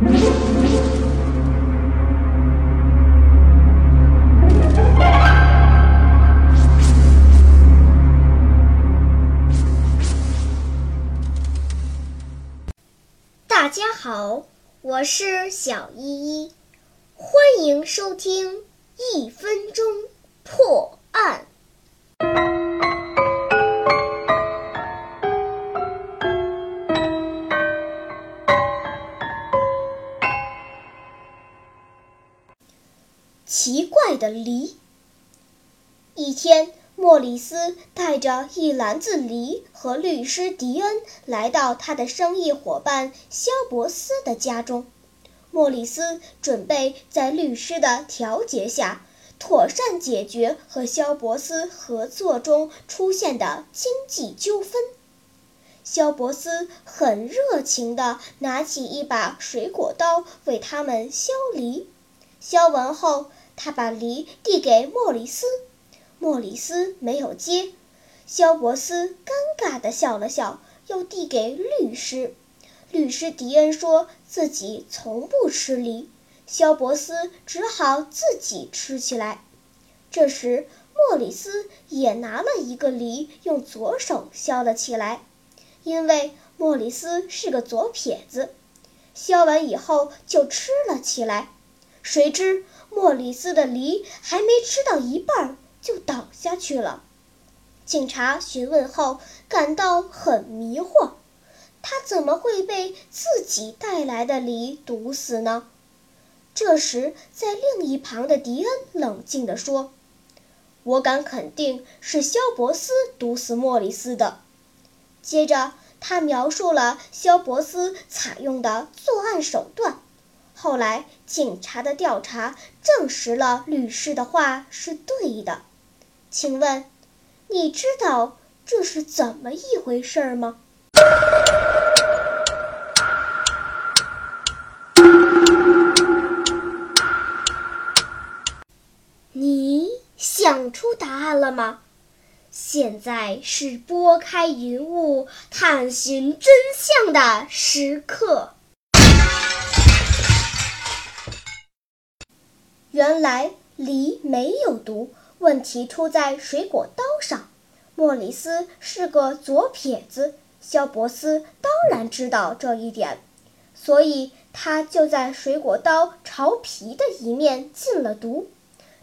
大家好，我是小依依，欢迎收听一分钟奇怪的梨。一天，莫里斯带着一篮子梨和律师迪恩来到他的生意伙伴肖伯斯的家中。莫里斯准备在律师的调解下，妥善解决和肖伯斯合作中出现的经济纠纷。肖伯斯很热情地拿起一把水果刀为他们削梨，削完后。他把梨递给莫里斯，莫里斯没有接。肖伯斯尴尬地笑了笑，又递给律师。律师迪恩说自己从不吃梨，肖伯斯只好自己吃起来。这时，莫里斯也拿了一个梨，用左手削了起来，因为莫里斯是个左撇子。削完以后就吃了起来，谁知。莫里斯的梨还没吃到一半就倒下去了。警察询问后感到很迷惑，他怎么会被自己带来的梨毒死呢？这时，在另一旁的迪恩冷静地说：“我敢肯定是肖伯斯毒死莫里斯的。”接着，他描述了肖伯斯采用的作案手段。后来，警察的调查证实了律师的话是对的。请问，你知道这是怎么一回事吗？你想出答案了吗？现在是拨开云雾探寻真相的时刻。原来梨没有毒，问题出在水果刀上。莫里斯是个左撇子，肖伯斯当然知道这一点，所以他就在水果刀朝皮的一面进了毒。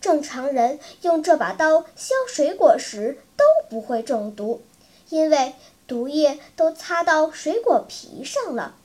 正常人用这把刀削水果时都不会中毒，因为毒液都擦到水果皮上了。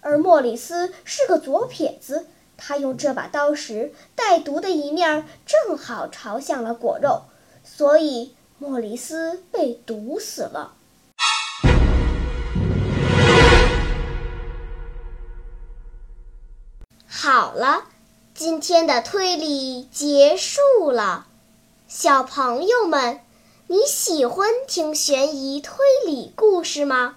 而莫里斯是个左撇子。他用这把刀时，带毒的一面正好朝向了果肉，所以莫里斯被毒死了。好了，今天的推理结束了。小朋友们，你喜欢听悬疑推理故事吗？